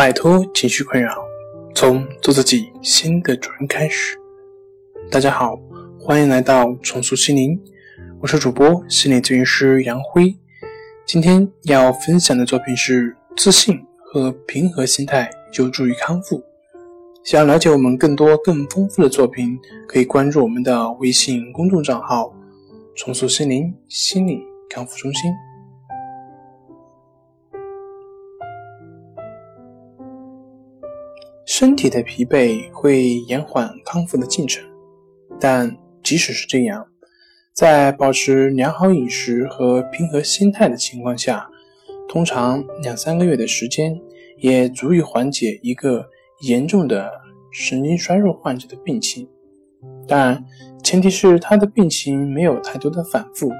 摆脱情绪困扰，从做自己新的主人开始。大家好，欢迎来到重塑心灵，我是主播心理咨询师杨辉。今天要分享的作品是自信和平和心态有助于康复。想要了解我们更多更丰富的作品，可以关注我们的微信公众账号“重塑心灵心理康复中心”。身体的疲惫会延缓康复的进程，但即使是这样，在保持良好饮食和平和心态的情况下，通常两三个月的时间也足以缓解一个严重的神经衰弱患者的病情。当然，前提是他的病情没有太多的反复。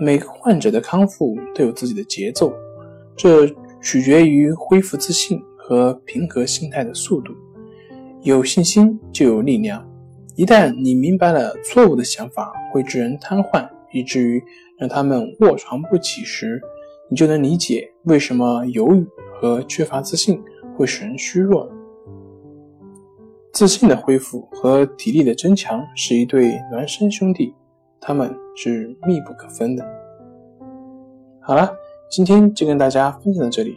每个患者的康复都有自己的节奏，这取决于恢复自信。和平和心态的速度，有信心就有力量。一旦你明白了错误的想法会致人瘫痪，以至于让他们卧床不起时，你就能理解为什么犹豫和缺乏自信会使人虚弱。自信的恢复和体力的增强是一对孪生兄弟，他们是密不可分的。好了，今天就跟大家分享到这里。